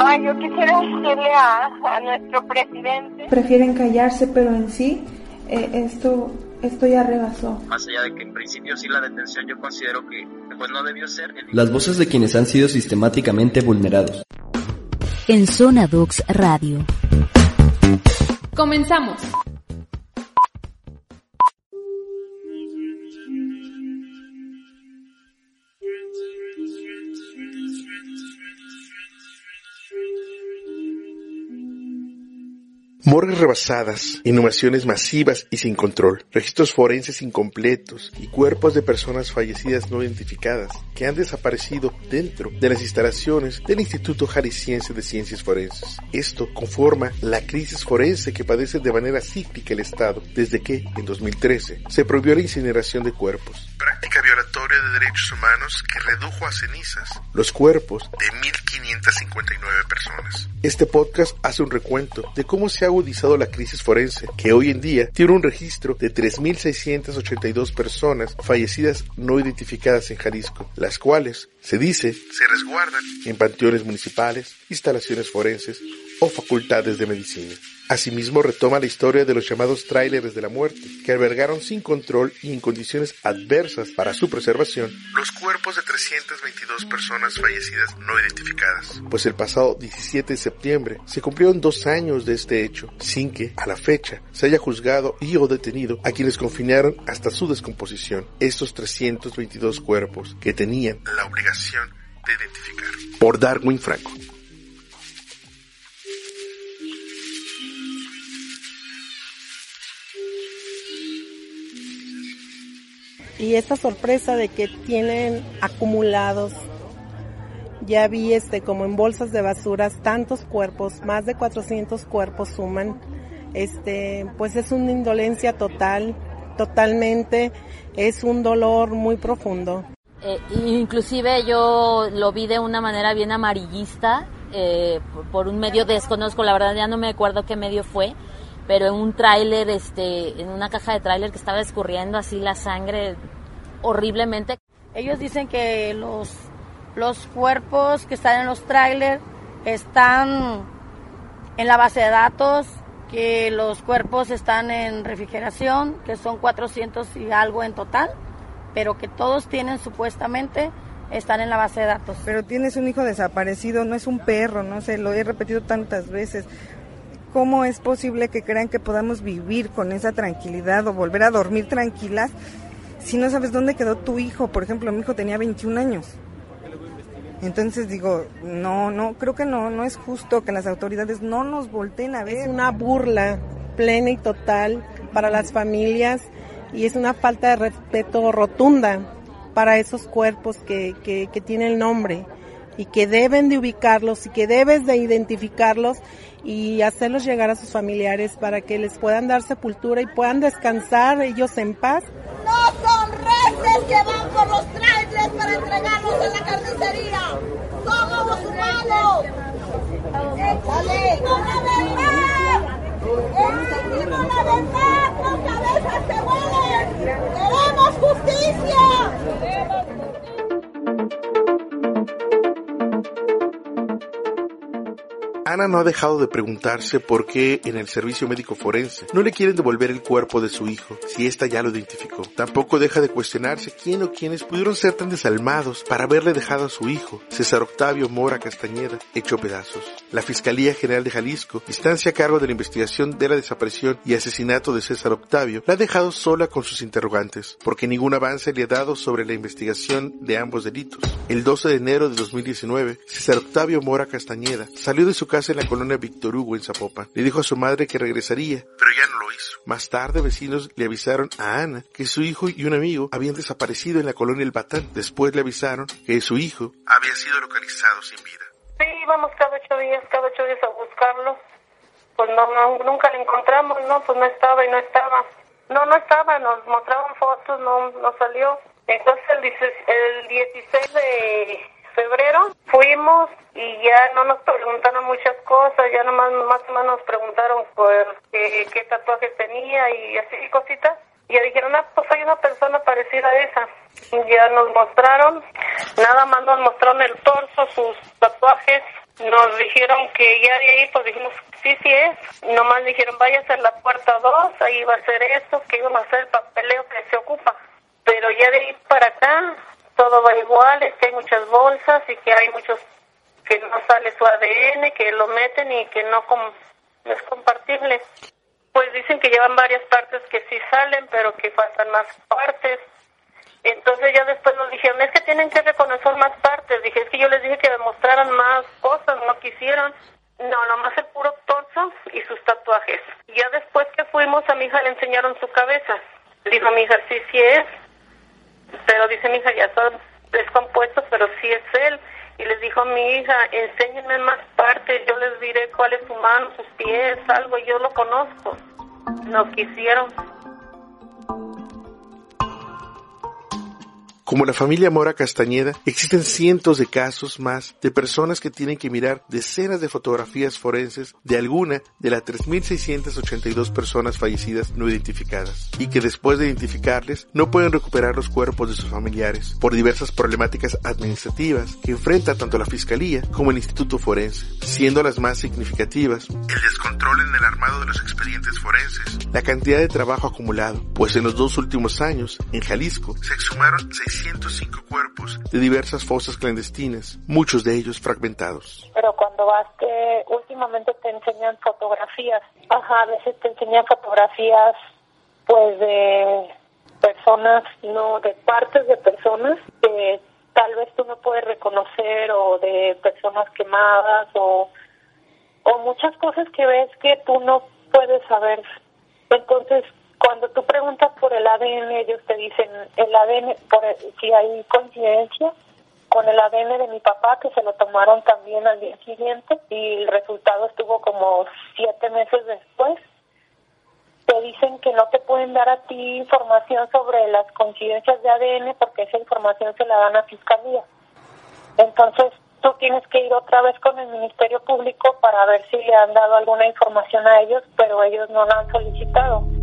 Ay, yo quisiera decirle a, a nuestro presidente. Prefieren callarse, pero en sí eh, esto esto ya rebasó. Más allá de que en principio sí la detención yo considero que pues no debió ser. Las voces de quienes han sido sistemáticamente vulnerados. En Zona Dux Radio. Comenzamos. Morgues rebasadas, inhumaciones masivas y sin control, registros forenses incompletos y cuerpos de personas fallecidas no identificadas que han desaparecido dentro de las instalaciones del Instituto Jalisciense de Ciencias Forenses. Esto conforma la crisis forense que padece de manera cíclica el Estado desde que, en 2013, se prohibió la incineración de cuerpos. Práctica violatoria de derechos humanos que redujo a cenizas los cuerpos de 1.559 personas. Este podcast hace un recuento de cómo se ha la crisis forense, que hoy en día tiene un registro de 3.682 personas fallecidas no identificadas en Jalisco, las cuales, se dice, se resguardan en panteones municipales, instalaciones forenses o facultades de medicina. Asimismo retoma la historia de los llamados tráileres de la muerte, que albergaron sin control y en condiciones adversas para su preservación los cuerpos de 322 personas fallecidas no identificadas. Pues el pasado 17 de septiembre se cumplieron dos años de este hecho, sin que, a la fecha, se haya juzgado y o detenido a quienes confinaron hasta su descomposición estos 322 cuerpos que tenían la obligación de identificar. Por Darwin Franco. Y esta sorpresa de que tienen acumulados ya vi este como en bolsas de basuras tantos cuerpos, más de 400 cuerpos suman. Este, pues es una indolencia total, totalmente, es un dolor muy profundo. Eh, inclusive yo lo vi de una manera bien amarillista, eh, por un medio desconozco, la verdad ya no me acuerdo qué medio fue, pero en un tráiler, este, en una caja de tráiler que estaba escurriendo así la sangre horriblemente. Ellos dicen que los, los cuerpos que están en los tráiler están en la base de datos, que los cuerpos están en refrigeración, que son 400 y algo en total, pero que todos tienen supuestamente están en la base de datos. Pero tienes un hijo desaparecido, no es un perro, no sé, lo he repetido tantas veces. ¿Cómo es posible que crean que podamos vivir con esa tranquilidad o volver a dormir tranquilas si no sabes dónde quedó tu hijo? Por ejemplo, mi hijo tenía 21 años. Entonces digo, no, no, creo que no, no es justo que las autoridades no nos volteen a ver. Es una burla plena y total para las familias y es una falta de respeto rotunda para esos cuerpos que, que, que tienen el nombre y que deben de ubicarlos y que debes de identificarlos y hacerlos llegar a sus familiares para que les puedan dar sepultura y puedan descansar ellos en paz. No son reses que van por los trailers para entregarlos en la carnicería. Somos los humanos. ¡Exigimos la verdad! ¡Exigimos la verdad! ¡Con cabezas que vuelen! ¡Queremos justicia! Ana no ha dejado de preguntarse por qué en el servicio médico forense no le quieren devolver el cuerpo de su hijo, si ésta ya lo identificó. Tampoco deja de cuestionarse quién o quiénes pudieron ser tan desalmados para haberle dejado a su hijo, César Octavio Mora Castañeda, hecho pedazos. La Fiscalía General de Jalisco, instancia a cargo de la investigación de la desaparición y asesinato de César Octavio, la ha dejado sola con sus interrogantes, porque ningún avance le ha dado sobre la investigación de ambos delitos. El 12 de enero de 2019, César Octavio Mora Castañeda salió de su casa en la colonia Víctor Hugo en Zapopan. Le dijo a su madre que regresaría, pero ya no lo hizo. Más tarde vecinos le avisaron a Ana que su hijo y un amigo habían desaparecido en la colonia El Batán. Después le avisaron que su hijo había sido localizado sin vida. Sí, íbamos cada ocho días, cada ocho días a buscarlo. Pues no, no, nunca lo encontramos, no, pues no estaba y no estaba. No, no estaba, nos mostraban fotos, no, no salió. Entonces el, el 16 de febrero fuimos y ya no nos preguntaron muchas cosas, ya nomás más o menos nos preguntaron por qué, qué tatuajes tenía y así cositas. Y ya dijeron, ah, pues hay una persona parecida a esa. Ya nos mostraron, nada más nos mostraron el torso, sus tatuajes. Nos dijeron que ya de ahí, pues dijimos, sí, sí es. Nomás dijeron, vaya a la puerta 2, ahí va a ser esto, que iba a ser el papeleo que se ocupa. Pero ya de ahí para acá, todo va igual, es que hay muchas bolsas y que hay muchos que no sale su ADN, que lo meten y que no, es compartible. Pues dicen que llevan varias partes que sí salen, pero que faltan más partes. Entonces ya después nos dijeron, es que tienen que reconocer más partes. Dije, es que yo les dije que demostraran más cosas, no quisieron. No, nomás el puro torso y sus tatuajes. Ya después que fuimos, a mi hija le enseñaron su cabeza. Dijo mi hija, sí, sí es. Dice mi hija, ya son descompuestos, pero sí es él. Y les dijo mi hija, enséñenme más partes, yo les diré cuál es su mano, sus pies, algo, yo lo conozco. No quisieron. Como la familia Mora Castañeda, existen cientos de casos más de personas que tienen que mirar decenas de fotografías forenses de alguna de las 3.682 personas fallecidas no identificadas y que después de identificarles no pueden recuperar los cuerpos de sus familiares por diversas problemáticas administrativas que enfrenta tanto la Fiscalía como el Instituto Forense, siendo las más significativas el descontrol en el armado de los expedientes forenses, la cantidad de trabajo acumulado, pues en los dos últimos años, en Jalisco, se exhumaron 605 cuerpos de diversas fosas clandestinas, muchos de ellos fragmentados. Pero cuando vas que últimamente te enseñan fotografías, ajá, a veces te enseñan fotografías pues de personas, no, de partes de personas que tal vez tú no puedes reconocer o de personas quemadas o, o muchas cosas que ves que tú no puedes saber. Entonces, cuando tú preguntas por el ADN, ellos te dicen el ADN, por si hay coincidencia con el ADN de mi papá, que se lo tomaron también al día siguiente y el resultado estuvo como siete meses después. Te dicen que no te pueden dar a ti información sobre las coincidencias de ADN porque esa información se la dan a fiscalía. Entonces, tú tienes que ir otra vez con el Ministerio Público para ver si le han dado alguna información a ellos, pero ellos no la han solicitado.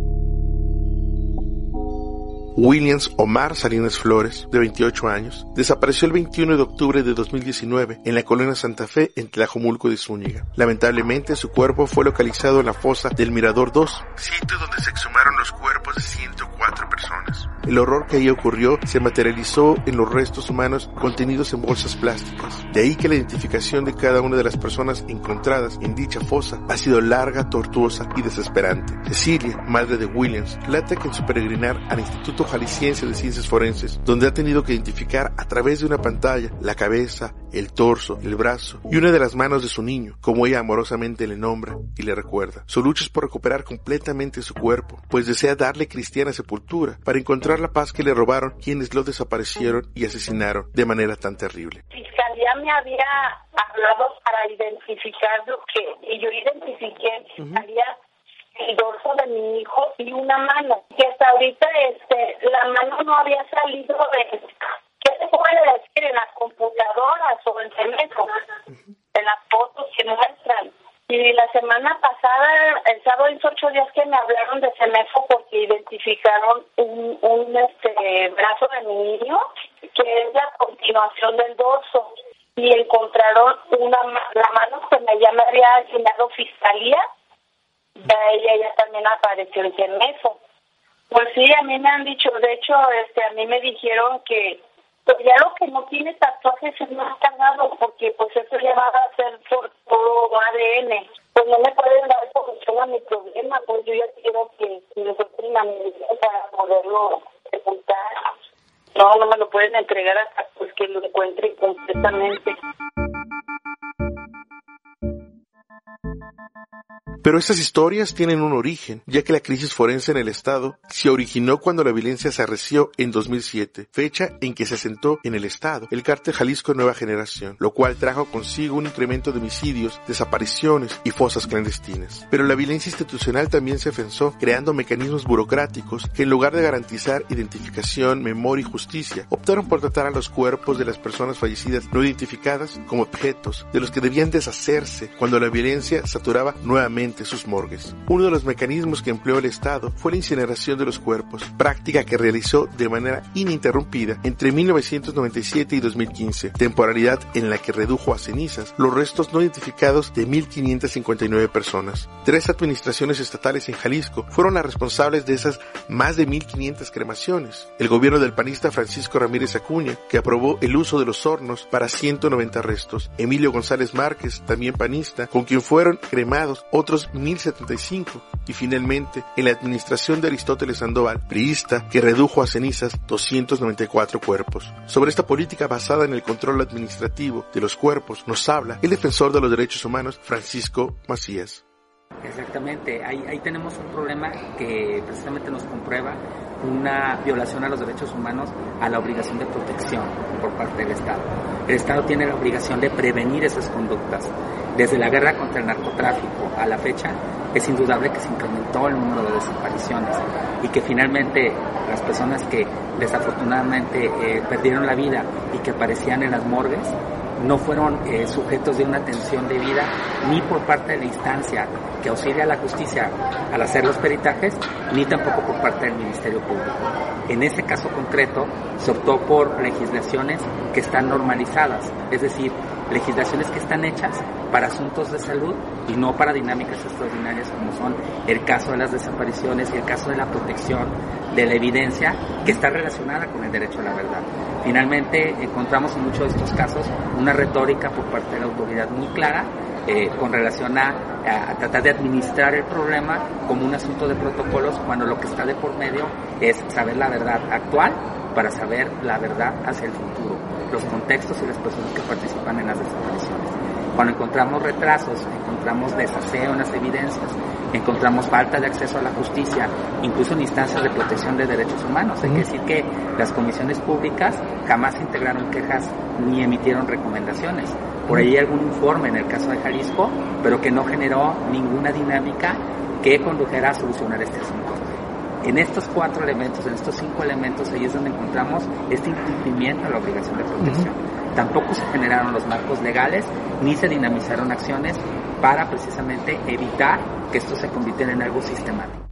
Williams Omar Salinas Flores, de 28 años, desapareció el 21 de octubre de 2019 en la colonia Santa Fe en Tlajomulco de Zúñiga. Lamentablemente su cuerpo fue localizado en la fosa del Mirador 2, sitio donde se exhumaron los cuerpos de 104 personas. El horror que ahí ocurrió se materializó en los restos humanos contenidos en bolsas plásticas. De ahí que la identificación de cada una de las personas encontradas en dicha fosa ha sido larga, tortuosa y desesperante. Cecilia, madre de Williams, relata que en su peregrinar al Instituto Jalisciense de Ciencias Forenses, donde ha tenido que identificar a través de una pantalla la cabeza, el torso, el brazo y una de las manos de su niño, como ella amorosamente le nombra y le recuerda. Su lucha es por recuperar completamente su cuerpo, pues desea darle cristiana sepultura para encontrar la paz que le robaron quienes lo desaparecieron y asesinaron de manera tan terrible. Fiscalía me había hablado para identificar lo que y yo identifiqué en Fiscalía el dorso de mi hijo y una mano. Que hasta ahorita este la mano no había salido de... ¿Qué se puede decir en las computadoras o en teléfono? En las fotos que muestran. Y la semana pasada, el sábado hizo ocho días que me hablaron de CEMEFO porque identificaron un, un este brazo de mi niño que es la continuación del dorso y encontraron una la mano que me ya me había asignado fiscalía ya ella ya también apareció en CEMEFO. Pues sí, a mí me han dicho, de hecho, este, a mí me dijeron que pues ya lo que no tiene tatuajes es más cargado porque pues eso ya va a ser por todo ADN. Pues no me pueden dar solución a mi problema, pues yo ya quiero que me supriman para poderlo sepultar. No, no me lo pueden entregar hasta pues que lo encuentre completamente. Pero estas historias tienen un origen, ya que la crisis forense en el Estado se originó cuando la violencia se arreció en 2007, fecha en que se asentó en el Estado el cártel Jalisco Nueva Generación, lo cual trajo consigo un incremento de homicidios, desapariciones y fosas clandestinas. Pero la violencia institucional también se afianzó, creando mecanismos burocráticos que en lugar de garantizar identificación, memoria y justicia, optaron por tratar a los cuerpos de las personas fallecidas no identificadas como objetos de los que debían deshacerse cuando la violencia saturaba nuevamente completamente sus morgues. Uno de los mecanismos que empleó el Estado fue la incineración de los cuerpos, práctica que realizó de manera ininterrumpida entre 1997 y 2015, temporalidad en la que redujo a cenizas los restos no identificados de 1.559 personas. Tres administraciones estatales en Jalisco fueron las responsables de esas más de 1.500 cremaciones. El gobierno del panista Francisco Ramírez Acuña, que aprobó el uso de los hornos para 190 restos. Emilio González Márquez, también panista, con quien fueron cremados otros 1075. Y finalmente, en la administración de Aristóteles Sandoval, priista, que redujo a cenizas 294 cuerpos. Sobre esta política basada en el control administrativo de los cuerpos nos habla el defensor de los derechos humanos Francisco Macías. Exactamente, ahí, ahí tenemos un problema que precisamente nos comprueba una violación a los derechos humanos a la obligación de protección por parte del Estado. El Estado tiene la obligación de prevenir esas conductas. Desde la guerra contra el narcotráfico a la fecha, es indudable que se incrementó el número de desapariciones y que finalmente las personas que desafortunadamente eh, perdieron la vida y que aparecían en las morgues no fueron eh, sujetos de una atención debida ni por parte de la instancia que auxilia a la justicia al hacer los peritajes, ni tampoco por parte del Ministerio Público. En este caso concreto, se optó por legislaciones que están normalizadas, es decir, legislaciones que están hechas para asuntos de salud y no para dinámicas extraordinarias como son el caso de las desapariciones y el caso de la protección de la evidencia que está relacionada con el derecho a la verdad. Finalmente encontramos en muchos de estos casos una retórica por parte de la autoridad muy clara eh, con relación a, a, tratar de administrar el problema como un asunto de protocolos cuando lo que está de por medio es saber la verdad actual para saber la verdad hacia el futuro, los contextos y las personas que participan en las desapariciones. Cuando encontramos retrasos, encontramos desaseo en las evidencias, encontramos falta de acceso a la justicia, incluso en instancias de protección de derechos humanos. Hay que decir que las comisiones públicas jamás integraron quejas ni emitieron recomendaciones. Por ahí hay algún informe en el caso de Jalisco, pero que no generó ninguna dinámica que condujera a solucionar este asunto. En estos cuatro elementos, en estos cinco elementos, ahí es donde encontramos este incumplimiento a la obligación de protección. Tampoco se generaron los marcos legales ni se dinamizaron acciones para precisamente evitar que esto se convirtiera en algo sistemático.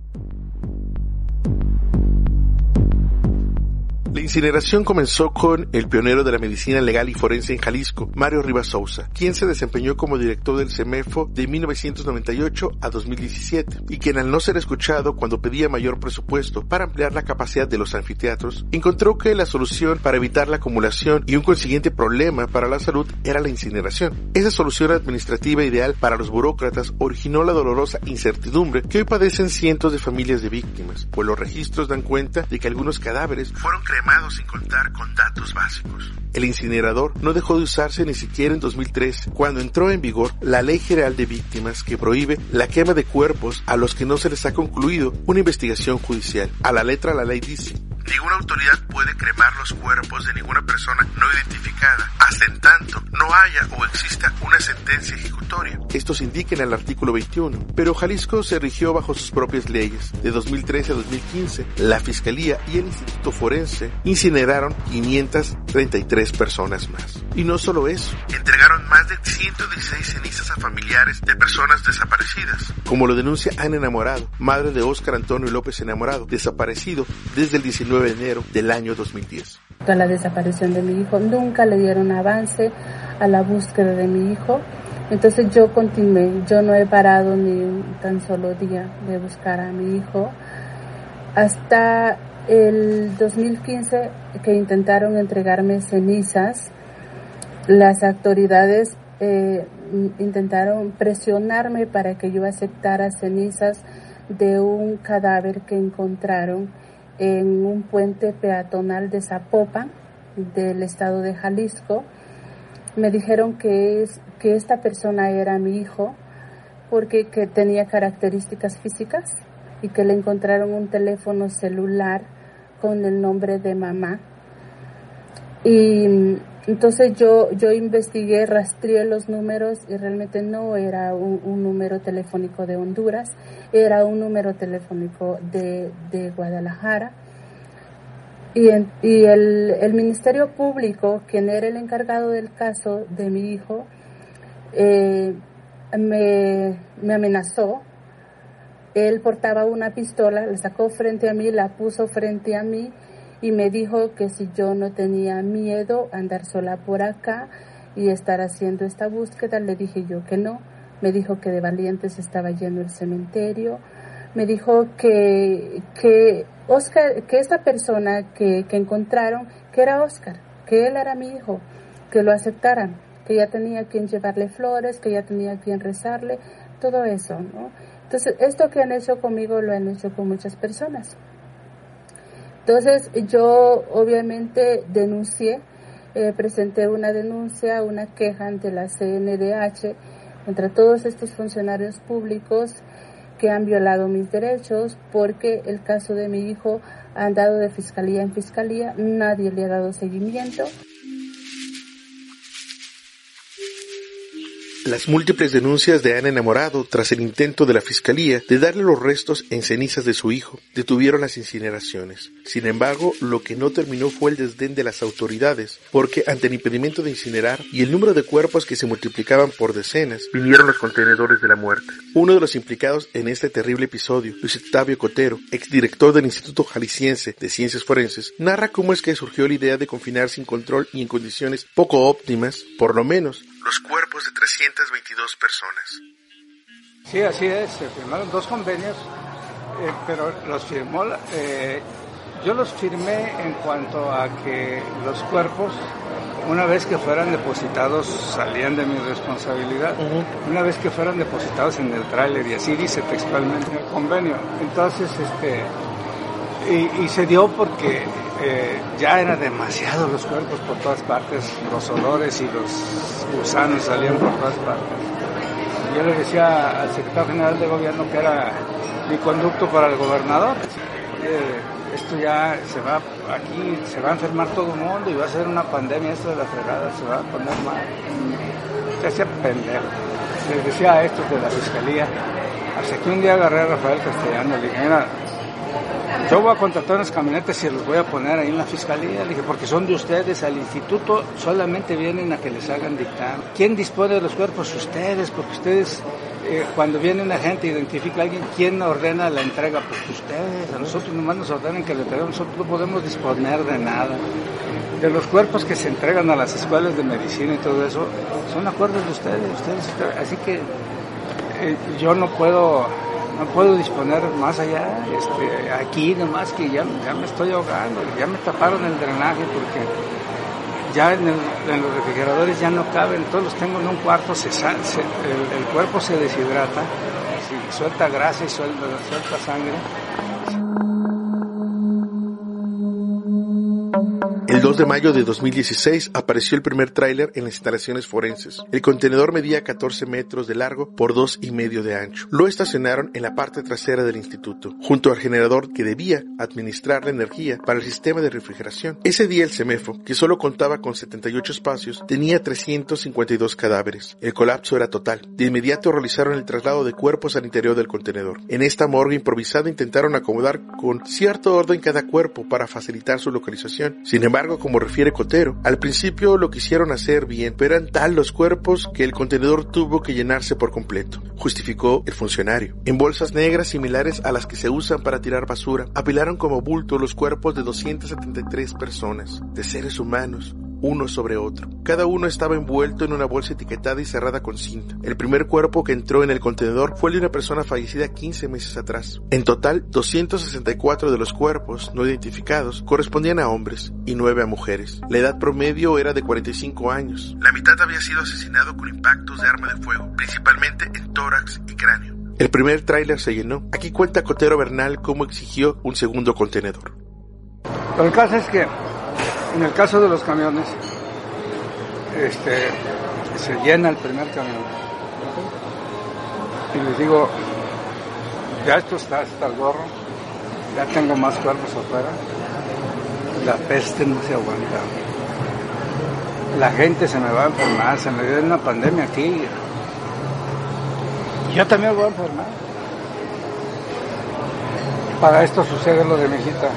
La incineración comenzó con el pionero de la medicina legal y forense en Jalisco, Mario Rivas Sousa, quien se desempeñó como director del CEMEFO de 1998 a 2017 y quien al no ser escuchado cuando pedía mayor presupuesto para ampliar la capacidad de los anfiteatros, encontró que la solución para evitar la acumulación y un consiguiente problema para la salud era la incineración. Esa solución administrativa ideal para los burócratas originó la dolorosa incertidumbre que hoy padecen cientos de familias de víctimas, pues los registros dan cuenta de que algunos cadáveres fueron cremados El incinerador no dejó de usarse ni siquiera en 2003, cuando entró en vigor la Ley General de Víctimas que prohíbe la quema de cuerpos a los que no se les ha concluido una investigación judicial. A la letra la ley dice, Ninguna autoridad puede cremar los cuerpos de ninguna persona no identificada hasta en tanto no haya o exista una sentencia ejecutoria. Esto se indica en el artículo 21. Pero Jalisco se rigió bajo sus propias leyes. De 2013 a 2015, la Fiscalía y el Instituto Forense incineraron 533 personas más. Y no solo eso, entregaron más de 116 cenizas a familiares de personas desaparecidas, como lo denuncia Ana Enamorado, madre de Óscar Antonio López Enamorado, desaparecido desde el 19 de enero del año 2010. A la desaparición de mi hijo, nunca le dieron avance a la búsqueda de mi hijo. Entonces yo continué, yo no he parado ni un tan solo día de buscar a mi hijo. Hasta el 2015 que intentaron entregarme cenizas, las autoridades eh, intentaron presionarme para que yo aceptara cenizas de un cadáver que encontraron en un puente peatonal de Zapopan, del estado de Jalisco. Me dijeron que, es, que esta persona era mi hijo porque que tenía características físicas y que le encontraron un teléfono celular con el nombre de mamá. Y entonces yo, yo investigué, rastreé los números y realmente no era un, número telefónico de Honduras, era un número telefónico de, de Guadalajara. Y el, el, Ministerio Público, quien era el encargado del caso de mi hijo, eh, me, me amenazó él portaba una pistola, la sacó frente a mí, la puso frente a mí y me dijo que si yo no tenía miedo andar sola por acá y estar haciendo esta búsqueda, le dije yo que no. Me dijo que de valientes estaba yendo el cementerio. Me dijo que, que Oscar, que esta persona que, que encontraron, que era Oscar, que él era mi hijo, que lo aceptaran, que ya tenía quien llevarle flores, que ya tenía quien rezarle, todo eso, ¿no? Entonces, esto que han hecho conmigo lo han hecho con muchas personas. Entonces, yo obviamente denuncié, eh, presenté una denuncia, una queja ante la CNDH contra todos estos funcionarios públicos que han violado mis derechos porque el caso de mi hijo ha andado de fiscalía en fiscalía, nadie le ha dado seguimiento. Las múltiples denuncias de Ana Enamorado tras el intento de la fiscalía de darle los restos en cenizas de su hijo detuvieron las incineraciones. Sin embargo, lo que no terminó fue el desdén de las autoridades, porque ante el impedimento de incinerar y el número de cuerpos que se multiplicaban por decenas, vinieron los contenedores de la muerte. Uno de los implicados en este terrible episodio, Luis Octavio Cotero, exdirector del Instituto Jalisciense de Ciencias Forenses, narra cómo es que surgió la idea de confinar sin control y en condiciones poco óptimas, por lo menos, los cuerpos de 322 personas. Sí, así es, se firmaron dos convenios, eh, pero los firmó, eh, yo los firmé en cuanto a que los cuerpos, una vez que fueran depositados, salían de mi responsabilidad, una vez que fueran depositados en el tráiler, y así dice textualmente el convenio. Entonces, este, y, y se dio porque ya eran demasiados los cuerpos por todas partes, los olores y los gusanos salían por todas partes. Yo le decía al secretario general de gobierno que era mi conducto para el gobernador, esto ya se va, aquí se va a enfermar todo el mundo y va a ser una pandemia esto de la fregada, se va a poner mal. Se hacía pendejo. Les decía a estos de la fiscalía, hasta que un día agarré a Rafael Castellano, le dije, yo voy a contratar unas camionetas y los voy a poner ahí en la fiscalía. Le dije, porque son de ustedes, al instituto solamente vienen a que les hagan dictar. ¿Quién dispone de los cuerpos? Ustedes, porque ustedes, eh, cuando viene una gente, identifica a alguien, ¿quién ordena la entrega? Pues ustedes, a nosotros nomás nos ordenan que le traigamos, nosotros no podemos disponer de nada. De los cuerpos que se entregan a las escuelas de medicina y todo eso, son acuerdos de ustedes, ustedes así que eh, yo no puedo no puedo disponer más allá, este, aquí nomás que ya, ya me estoy ahogando, ya me taparon el drenaje porque ya en, los refrigeradores ya no caben, todos los tengo en un cuarto, se, el, cuerpo se deshidrata, suelta grasa y suelta, suelta sangre. 2 de mayo de 2016 apareció el primer tráiler en las instalaciones forenses. El contenedor medía 14 metros de largo por dos y medio de ancho. Lo estacionaron en la parte trasera del instituto, junto al generador que debía administrar la energía para el sistema de refrigeración. Ese día el CEMEFO, que solo contaba con 78 espacios, tenía 352 cadáveres. El colapso era total. De inmediato realizaron el traslado de cuerpos al interior del contenedor. En esta morgue improvisada intentaron acomodar con cierto orden cada cuerpo para facilitar su localización. Sin embargo, como refiere Cotero, al principio lo quisieron hacer bien, pero eran tal los cuerpos que el contenedor tuvo que llenarse por completo, justificó el funcionario. En bolsas negras similares a las que se usan para tirar basura, apilaron como bulto los cuerpos de 273 personas, de seres humanos, uno sobre otro. Cada uno estaba envuelto en una bolsa etiquetada y cerrada con cinta. El primer cuerpo que entró en el contenedor fue el de una persona fallecida 15 meses atrás. En total, 264 de los cuerpos no identificados correspondían a hombres y 9 a mujeres. La edad promedio era de 45 años. La mitad había sido asesinado con impactos de arma de fuego, principalmente en tórax y cráneo. El primer tráiler se llenó. Aquí cuenta Cotero Bernal cómo exigió un segundo contenedor. el caso es que en el caso de los camiones, este, se llena el primer camión. Y les digo, ya esto está hasta el gorro, ya tengo más cuerpos afuera, la peste no se aguanta. La gente se me va a enfermar, se me dio una pandemia aquí. Yo también voy a enfermar. Para esto sucede lo de mi hijita.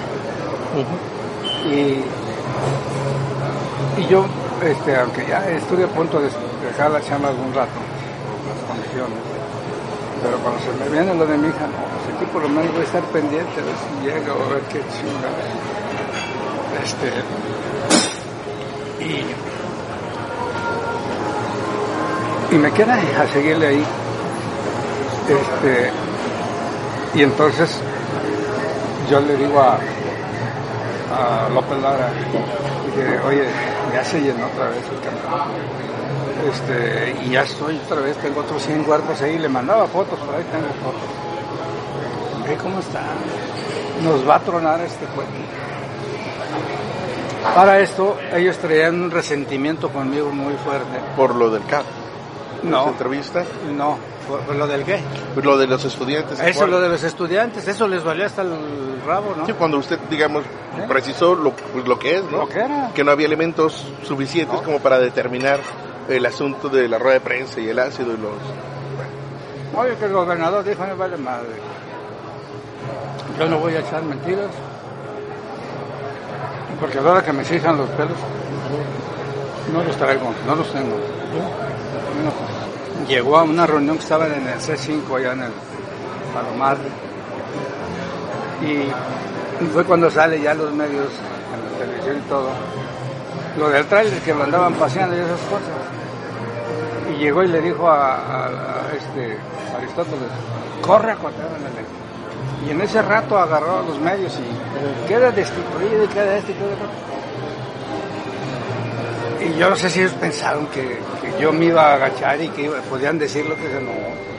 Y y yo, este, aunque ya estuve a punto de dejar la chamba algún rato, las condiciones, Pero cuando se me viene lo de mi hija, no, pues aquí por lo menos voy a estar pendiente a ver si llega o a ver qué chinga. Este. Y. Y me queda a seguirle ahí. Este. Y entonces yo le digo a, a López Lara, dije, oye, ya se llenó otra vez el campo. Este, y ya estoy otra vez, tengo otros 100 cuerpos ahí, le mandaba fotos, por ahí tengo fotos. Ve cómo está. Nos va a tronar este cuerpo. Para esto, ellos traían un resentimiento conmigo muy fuerte. ¿Por lo del CAP? No. ¿Esa entrevista? No, ¿por, por lo del qué? Pues lo de los estudiantes. ¿se Eso, acuerda? lo de los estudiantes, eso les valió hasta el rabo, ¿no? Sí, cuando usted, digamos, precisó lo, pues, lo que es, ¿no? Lo que era. Que no había elementos suficientes como para determinar el asunto de la rueda de prensa y el ácido y los... Oye, que el gobernador dijo, me vale madre. Yo no voy a echar mentiras. Porque ahora que me fijan los pelos, no los traigo, no los tengo. No. Llegó a una reunión que estaban en el C5 allá en el Palomar. Y fue cuando sale ya los medios, en la televisión y todo, lo del trailer que lo andaban paseando y esas cosas. Y llegó y le dijo a, este Aristóteles, corre a contar en ley. Y en ese rato agarró a los medios y queda destituido y queda este y. Y yo no sé si ellos pensaron que, que yo me iba a agachar y que podían decir lo que se no.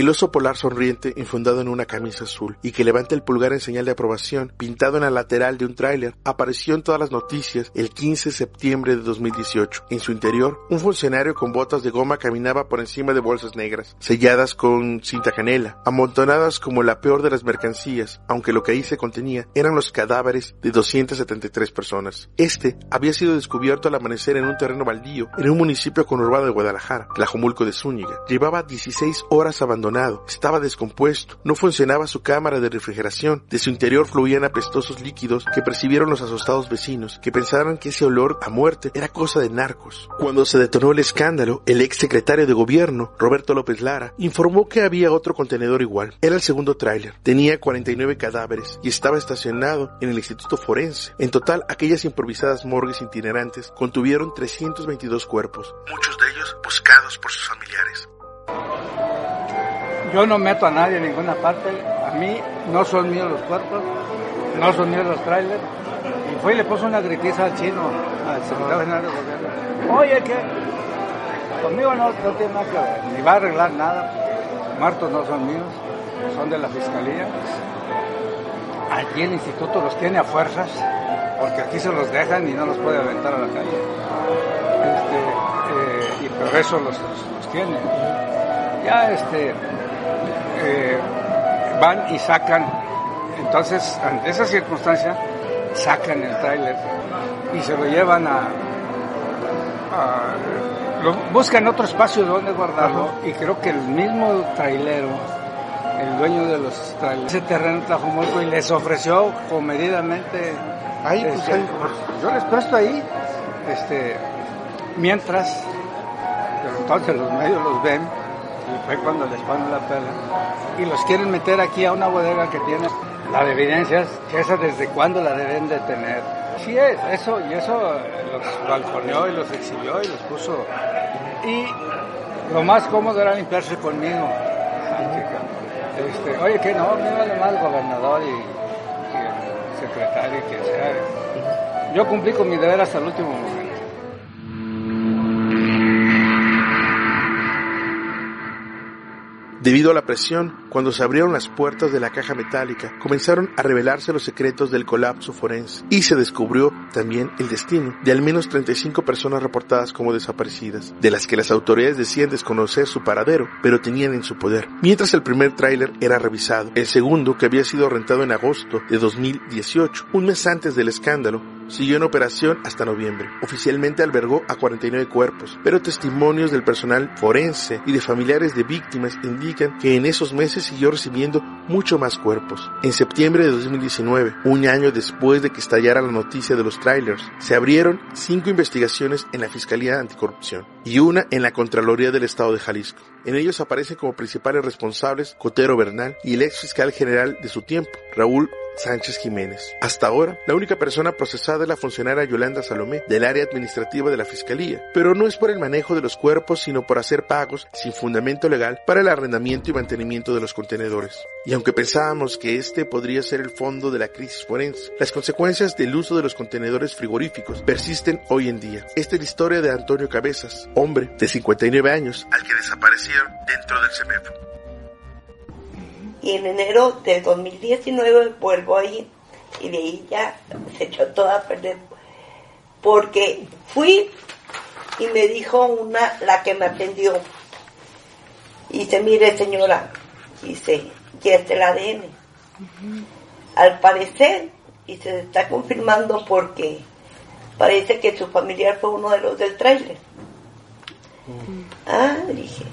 El oso polar sonriente, enfundado en una camisa azul y que levanta el pulgar en señal de aprobación, pintado en la lateral de un tráiler, apareció en todas las noticias el 15 de septiembre de 2018. En su interior, un funcionario con botas de goma caminaba por encima de bolsas negras, selladas con cinta canela, amontonadas como la peor de las mercancías, aunque lo que ahí se contenía eran los cadáveres de 273 personas. Este había sido descubierto al amanecer en un terreno baldío en un municipio conurbado de Guadalajara, Tlajomulco de Zúñiga. Llevaba 16 horas abandonado, estaba descompuesto, no funcionaba su cámara de refrigeración, de su interior fluían apestosos líquidos que percibieron los asustados vecinos, que pensaron que ese olor a muerte era cosa de narcos. Cuando se detonó el escándalo, el ex secretario de gobierno, Roberto López Lara, informó que había otro contenedor igual. Era el segundo tráiler, tenía 49 cadáveres y estaba estacionado en el Instituto Forense. En total, aquellas improvisadas morgues itinerantes contuvieron 322 cuerpos, muchos de ellos buscados por sus familiares. Yo no meto a nadie en ninguna parte. A mí no son míos los cuerpos, no son míos los trailers. Y fue y le puso una gritiza al chino, al secretario general del gobierno. Oye, ¿qué? Conmigo no, no tiene nada que ver, ni va a arreglar nada. Muertos no son míos, son de la fiscalía. Aquí el instituto los tiene a fuerzas, porque aquí se los dejan y no los puede aventar a la calle. Este, eh, y por eso los, los tiene. Ya este eh, van y sacan, entonces ante esa circunstancia sacan el tráiler y se lo llevan a, a- lo- buscan otro espacio donde guardarlo y creo que el mismo trailero, el dueño de los trailers, ese terreno en Tlajomulco y les ofreció comedidamente, Ahí, pues, este, ahí. pues, yo les presto ahí, este, mientras, pero entonces los medios los ven fue cuando les ponen la pela y los quieren meter aquí a una bodega que tiene la de evidencias, que esa desde cuándo la deben de tener. Sí es, eso, y eso los balconeó y los exhibió y los puso. Y lo más cómodo era limpiarse conmigo. Este, oye, que no, me vale más gobernador y, y el secretario y quien sea. Yo cumplí con mi deber hasta el último momento. Debido a la presión, cuando se abrieron las puertas de la caja metálica, comenzaron a revelarse los secretos del colapso forense y se descubrió también el destino de al menos 35 personas reportadas como desaparecidas, de las que las autoridades decían desconocer su paradero, pero tenían en su poder. Mientras el primer tráiler era revisado, el segundo, que había sido rentado en agosto de 2018, un mes antes del escándalo, siguió en operación hasta noviembre. Oficialmente albergó a 49 cuerpos, pero testimonios del personal forense y de familiares de víctimas indican que en esos meses siguió recibiendo mucho más cuerpos. En septiembre de 2019, un año después de que estallara la noticia de los trailers, se abrieron cinco investigaciones en la Fiscalía Anticorrupción y una en la Contraloría del Estado de Jalisco. En ellos aparecen como principales responsables Cotero Bernal y el ex fiscal general de su tiempo, Raúl Sánchez Jiménez. Hasta ahora, la única persona procesada es la funcionaria Yolanda Salomé del área administrativa de la Fiscalía, pero no es por el manejo de los cuerpos, sino por hacer pagos sin fundamento legal para el arrendamiento y mantenimiento de los contenedores. Y aunque pensábamos que este podría ser el fondo de la crisis forense, las consecuencias del uso de los contenedores frigoríficos persisten hoy en día. Esta es la historia de Antonio Cabezas, hombre de 59 años, al que desaparecieron dentro del CEMEFO y en enero del 2019 vuelvo ahí y de ahí ya se echó toda a perder porque fui y me dijo una la que me atendió y dice mire señora dice ya está el ADN al parecer y se está confirmando porque parece que su familiar fue uno de los del tráiler. Ah dije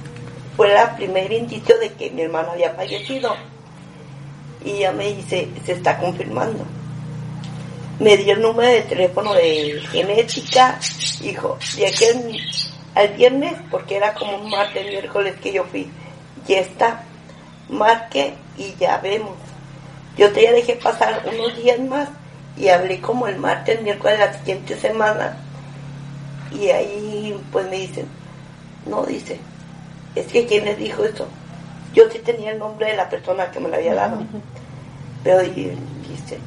fue el primer indicio de que mi hermano había fallecido. Y ya me dice, se está confirmando. Me dio el número de teléfono de genética, hijo, y aquel al viernes, porque era como un martes, miércoles que yo fui, ya está, marque y ya vemos. Yo te ya dejé pasar unos días más y hablé como el martes, miércoles de la siguiente semana. Y ahí pues me dicen, no, dice, es que ¿quién les dijo esto? Yo sí tenía el nombre de la persona que me lo había dado. Pero dice,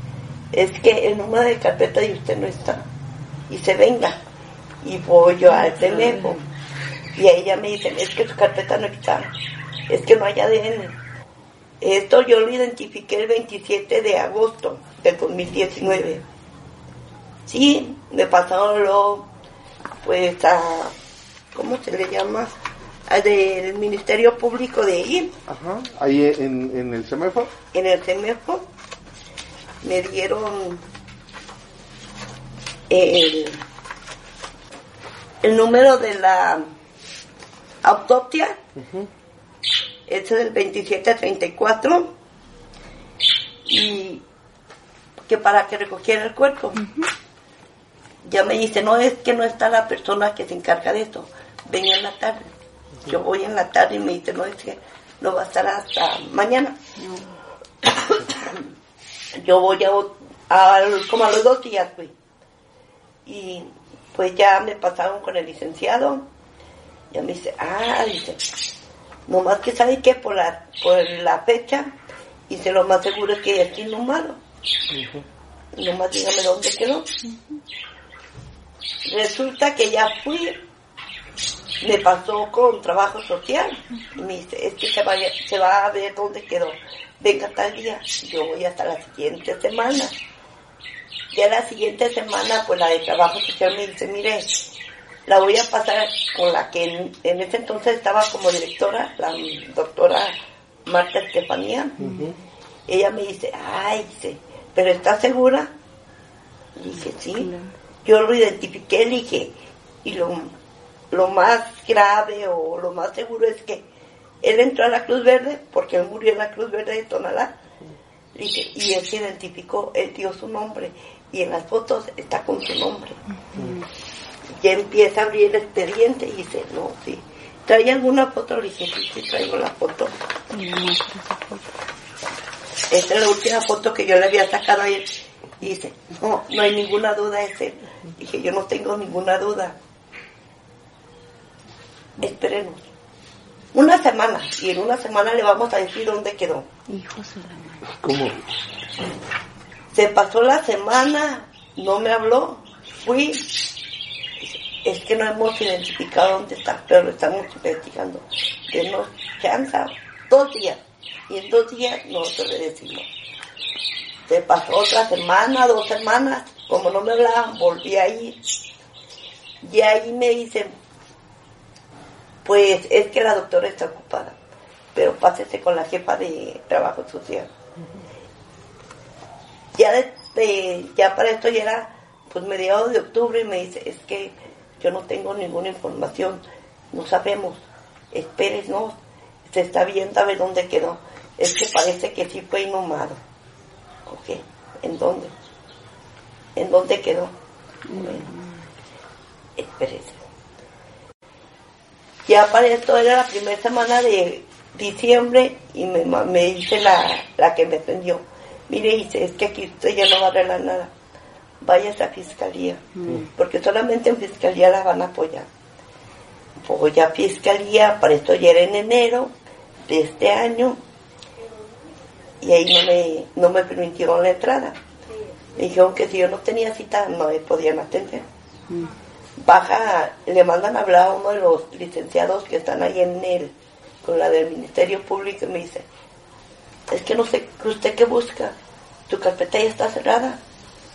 es que el número de carpeta de usted no está. Y se venga. Y voy yo al teléfono. Y a ella me dicen, es que su carpeta no está. Es que no hay ADN. Esto yo lo identifiqué el 27 de agosto del 2019. Sí, me pasaron lo, pues a, ¿cómo se le llama? Del Ministerio Público de ahí. Ajá. Ahí en, en el CEMEFO. En el CEMEFO me dieron el, el número de la autopsia. Ese del 2734. Y que para que recogiera el cuerpo. Ya me dice, no es que no está la persona que se encarga de esto. Venga en la tarde. Yo voy en la tarde y me dice, no, es que no va a estar hasta mañana. Yo voy a, como a los dos días, fui. Y pues ya me pasaron con el licenciado. Ya me dice, ah, dice, nomás que sabe que por la, por la fecha, y se lo más seguro es que ya está inhumado. Nomás dígame dónde quedó. Resulta que ya fui me pasó con trabajo social. Me dice, es que se, vaya, se va a ver dónde quedó. Venga tal día. Yo voy hasta la siguiente semana. Ya la siguiente semana, pues la de trabajo social me dice, mire, la voy a pasar con la que en, ese entonces estaba como directora, la doctora Marta Estefanía. Ella me dice, ay, dice, pero ¿estás segura? Dije, sí. Yo lo identifiqué, le dije, y lo lo más grave o lo más seguro es que él entró a la Cruz Verde porque él murió en la Cruz Verde de Tonalá y él se identificó, él dio su nombre y en las fotos está con su nombre. Ya empieza a abrir el expediente y dice, no, sí. ¿Trae alguna foto? Le dije, sí, sí, traigo la foto. Esta es la última foto que yo le había sacado a él. Y dice, no, no hay ninguna duda, es él. Dije, yo no tengo ninguna duda esperemos. Una semana, y en una semana le vamos a decir dónde quedó. ¿Cómo? Se pasó la semana, no me habló, fui. Es que no hemos identificado dónde está, pero lo estamos investigando. Denos chance, dos días. Y en dos días nosotros le decimos. Se pasó otra semana, dos semanas, como no me hablaban, volví a ir. Y ahí me dicen, pues es que la doctora está ocupada, pero pásese con la jefa de trabajo social. Ya, ya para esto ya era pues mediados de octubre y me dice, es que yo no tengo ninguna información, no sabemos, espérenos, se está viendo a ver dónde quedó. es que parece que sí fue inhumado. Ok, ¿en dónde? ¿En dónde quedó? Bueno, espérese. Ya para esto era la primera semana de diciembre y me, me dice la, la que me atendió, mire, dice, es que aquí usted ya no va a arreglar nada, vaya a fiscalía, porque solamente en fiscalía la van a apoyar. Voy a fiscalía, para esto ya era en enero de este año, y ahí no me, no me permitieron la entrada. Me dijeron que si yo no tenía cita no me podían atender. Baja, le mandan a hablar a uno de los licenciados que están ahí en él, con la del Ministerio Público, y me dice, es que no sé, ¿usted qué busca? Tu carpeta ya está cerrada.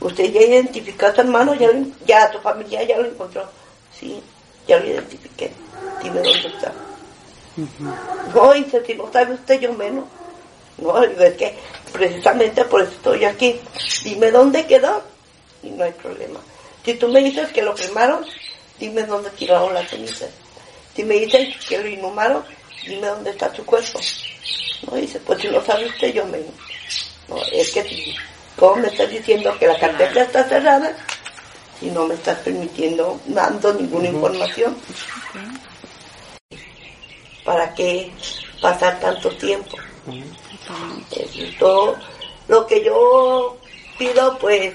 Usted ya identificó a tu hermano, ya, lo- ya tu familia ya lo encontró. Sí, ya lo identifiqué. Dime dónde está. No, dice, si no sabe usted, yo menos. No, es que precisamente por eso estoy aquí. Dime dónde quedó y no hay problema. Si tú me dices que lo quemaron, dime dónde tiraron las cenizas. Si me dices que lo inhumaron, dime dónde está tu cuerpo. No, dice, pues si no sabe usted, yo. No, es que si, ¿cómo me estás diciendo que la carpeta está cerrada si no me estás permitiendo, dando ninguna información? ¿Para qué pasar tanto tiempo? Es todo lo que yo pido, pues,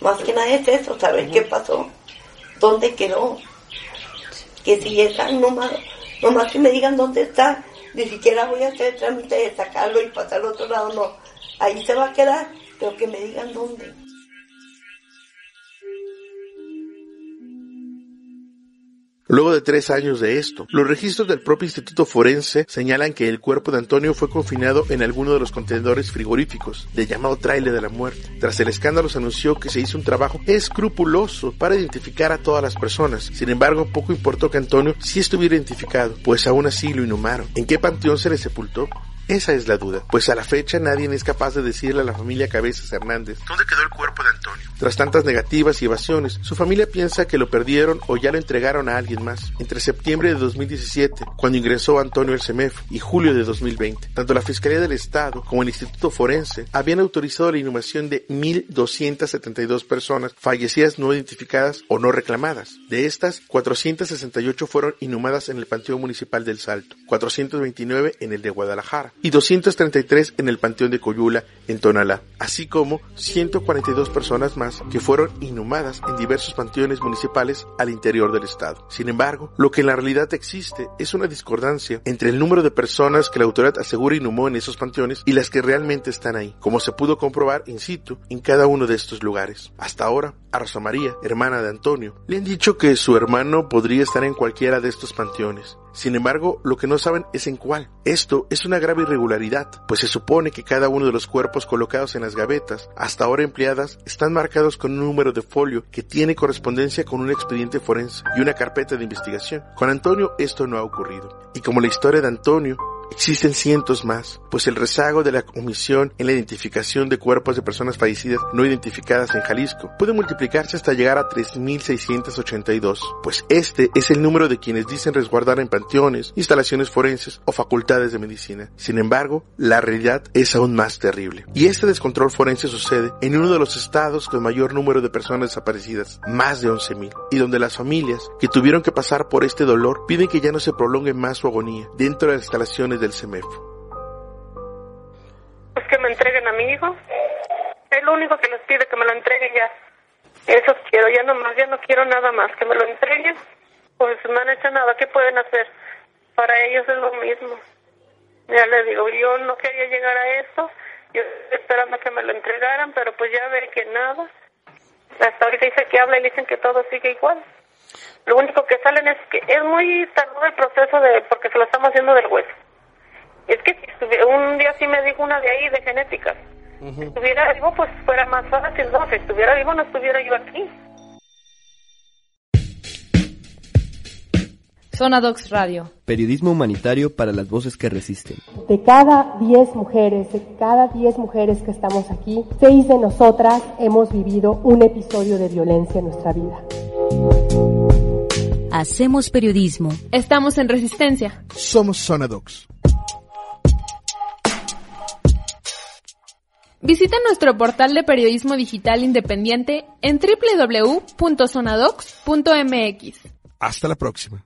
más que nada es eso, saber qué pasó, dónde quedó, que si está nomás, nomás que me digan dónde está, ni siquiera voy a hacer el trámite de sacarlo y pasarlo al otro lado, no, ahí se va a quedar, pero que me digan dónde. Luego de tres años de esto, los registros del propio Instituto Forense señalan que el cuerpo de Antonio fue confinado en alguno de los contenedores frigoríficos del llamado trailer de la muerte. Tras el escándalo se anunció que se hizo un trabajo escrupuloso para identificar a todas las personas. Sin embargo, poco importó que Antonio sí estuviera identificado, pues aún así lo inhumaron. ¿En qué panteón se le sepultó? Esa es la duda, pues a la fecha nadie es capaz de decirle a la familia Cabezas Hernández dónde quedó el cuerpo de Antonio. Tras tantas negativas y evasiones, su familia piensa que lo perdieron o ya lo entregaron a alguien más. Entre septiembre de 2017, cuando ingresó Antonio el CEMEF, y julio de 2020, tanto la Fiscalía del Estado como el Instituto Forense habían autorizado la inhumación de 1.272 personas fallecidas no identificadas o no reclamadas. De estas, 468 fueron inhumadas en el Panteón Municipal del Salto, 429 en el de Guadalajara y 233 en el Panteón de Coyula, en Tonalá, así como 142 personas más que fueron inhumadas en diversos panteones municipales al interior del estado. Sin embargo, lo que en la realidad existe es una discordancia entre el número de personas que la autoridad asegura inhumó en esos panteones y las que realmente están ahí, como se pudo comprobar in situ en cada uno de estos lugares. Hasta ahora, a Rosa María, hermana de Antonio, le han dicho que su hermano podría estar en cualquiera de estos panteones. Sin embargo, lo que no saben es en cuál. Esto es una grave irregularidad, pues se supone que cada uno de los cuerpos colocados en las gavetas, hasta ahora empleadas, están marcados con un número de folio que tiene correspondencia con un expediente forense y una carpeta de investigación. Con Antonio esto no ha ocurrido. Y como la historia de Antonio, Existen cientos más, pues el rezago de la omisión en la identificación de cuerpos de personas fallecidas no identificadas en Jalisco puede multiplicarse hasta llegar a 3.682, pues este es el número de quienes dicen resguardar en panteones, instalaciones forenses o facultades de medicina. Sin embargo, la realidad es aún más terrible. Y este descontrol forense sucede en uno de los estados con mayor número de personas desaparecidas, más de 11.000, y donde las familias que tuvieron que pasar por este dolor piden que ya no se prolongue más su agonía dentro de las instalaciones del CEMEF. Pues que me entreguen a mi hijo. Es lo único que les pide, que me lo entreguen ya. Eso quiero, ya nomás, ya no quiero nada más, que me lo entreguen. Pues no han hecho nada, ¿qué pueden hacer? Para ellos es lo mismo. Ya les digo, yo no quería llegar a esto, yo esperando que me lo entregaran, pero pues ya ve que nada. Hasta ahorita dice que habla y dicen que todo sigue igual. Lo único que salen es que es muy tardado el proceso de porque se lo estamos haciendo del hueso. Es que si estuviera, un día sí me dijo una de ahí de genética. Si estuviera vivo, pues fuera más fácil, ¿no? Si estuviera vivo, no estuviera yo aquí. Zona Docs Radio. Periodismo humanitario para las voces que resisten. De cada 10 mujeres, de cada 10 mujeres que estamos aquí, 6 de nosotras hemos vivido un episodio de violencia en nuestra vida. Hacemos periodismo. Estamos en resistencia. Somos Zona Docs. Visita nuestro portal de periodismo digital independiente en www.sonadocs.mx. Hasta la próxima.